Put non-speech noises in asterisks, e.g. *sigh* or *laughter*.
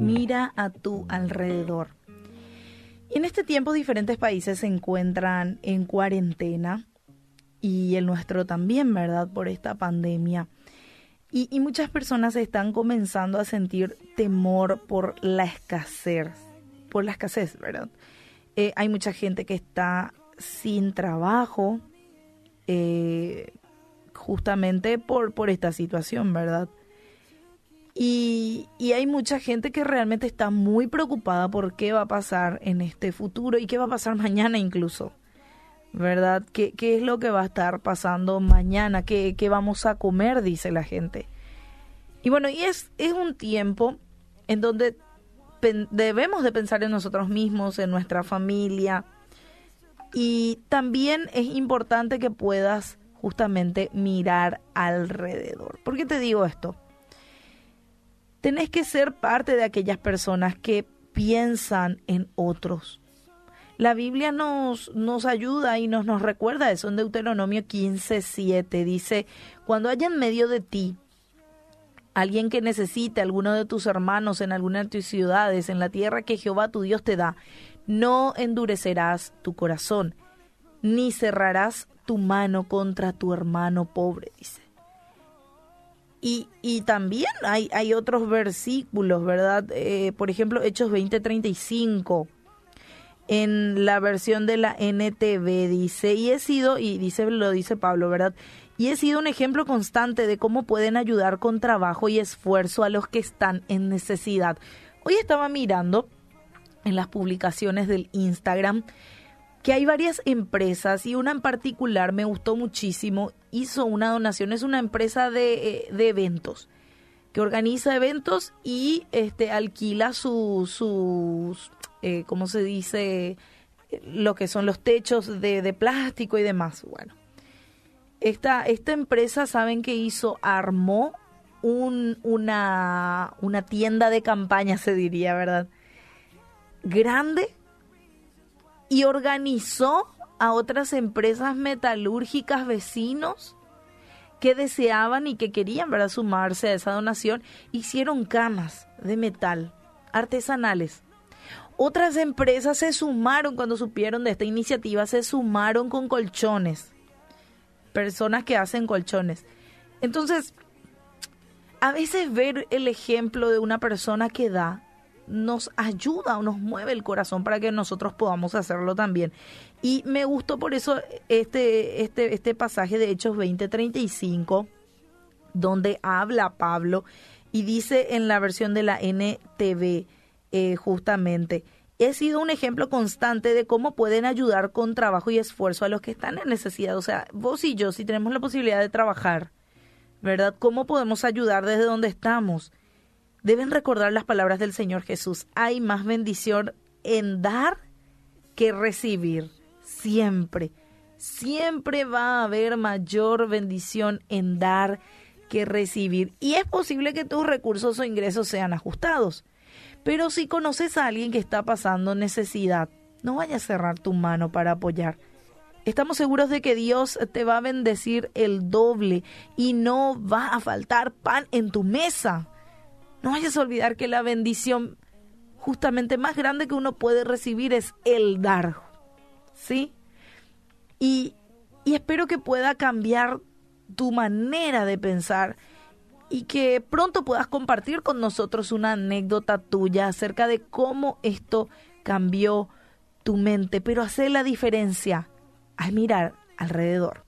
Mira a tu alrededor. En este tiempo diferentes países se encuentran en cuarentena y el nuestro también, ¿verdad? Por esta pandemia. Y, muchas personas están comenzando a sentir temor por la escasez, por la escasez, ¿verdad? Eh, hay mucha gente que está sin trabajo eh, justamente por, por esta situación, ¿verdad? Y, y, hay mucha gente que realmente está muy preocupada por qué va a pasar en este futuro y qué va a pasar *laughs* mañana incluso. ¿verdad? ¿Qué, ¿Qué, es lo que va a estar pasando mañana? ¿Qué, ¿Qué, vamos a comer? Dice la gente. Y bueno, y es, es un tiempo en donde debemos de pensar en nosotros mismos, en nuestra familia. Y también es importante que puedas justamente mirar alrededor. ¿Por qué te digo esto? Tenés que ser parte de aquellas personas que piensan en otros la Biblia nos, nos ayuda y nos, nos recuerda eso en Deuteronomio 15, 7. Dice, cuando haya en medio de ti alguien que necesite alguno de tus hermanos en alguna de tus ciudades, en la tierra que Jehová tu Dios te da, no endurecerás tu corazón, ni cerrarás tu mano contra tu hermano pobre, dice. Y, y también hay, hay otros versículos, ¿verdad? Eh, por ejemplo, Hechos 20, 35 en la versión de la NTV dice, y he sido, y dice, lo dice Pablo, ¿verdad? Y he sido un ejemplo constante de cómo pueden ayudar con trabajo y esfuerzo a los que están en necesidad. Hoy estaba mirando en las publicaciones del Instagram que hay varias empresas y una en particular me gustó muchísimo, hizo una donación, es una empresa de, eh, de eventos que organiza eventos y este alquila sus, sus eh, ¿cómo se dice? Lo que son los techos de, de plástico y demás. Bueno, esta, esta empresa, ¿saben qué hizo? Armó un, una, una tienda de campaña, se diría, ¿verdad? Grande y organizó a otras empresas metalúrgicas vecinos que deseaban y que querían ¿verdad? sumarse a esa donación, hicieron camas de metal artesanales otras empresas se sumaron cuando supieron de esta iniciativa, se sumaron con colchones. Personas que hacen colchones. Entonces, a veces ver el ejemplo de una persona que da nos ayuda o nos mueve el corazón para que nosotros podamos hacerlo también. Y me gustó por eso este, este, este pasaje de Hechos 20:35, donde habla Pablo y dice en la versión de la NTV, eh, justamente. He sido un ejemplo constante de cómo pueden ayudar con trabajo y esfuerzo a los que están en necesidad. O sea, vos y yo, si tenemos la posibilidad de trabajar, ¿verdad? ¿Cómo podemos ayudar desde donde estamos? Deben recordar las palabras del Señor Jesús. Hay más bendición en dar que recibir. Siempre. Siempre va a haber mayor bendición en dar que recibir. Y es posible que tus recursos o ingresos sean ajustados. Pero si conoces a alguien que está pasando necesidad, no vayas a cerrar tu mano para apoyar. Estamos seguros de que Dios te va a bendecir el doble y no va a faltar pan en tu mesa. No vayas a olvidar que la bendición justamente más grande que uno puede recibir es el dar. ¿Sí? Y, espero que pueda cambiar tu manera de pensar y que pronto puedas compartir con nosotros una anécdota tuya acerca de cómo esto cambió tu mente, pero hace la diferencia al mirar alrededor.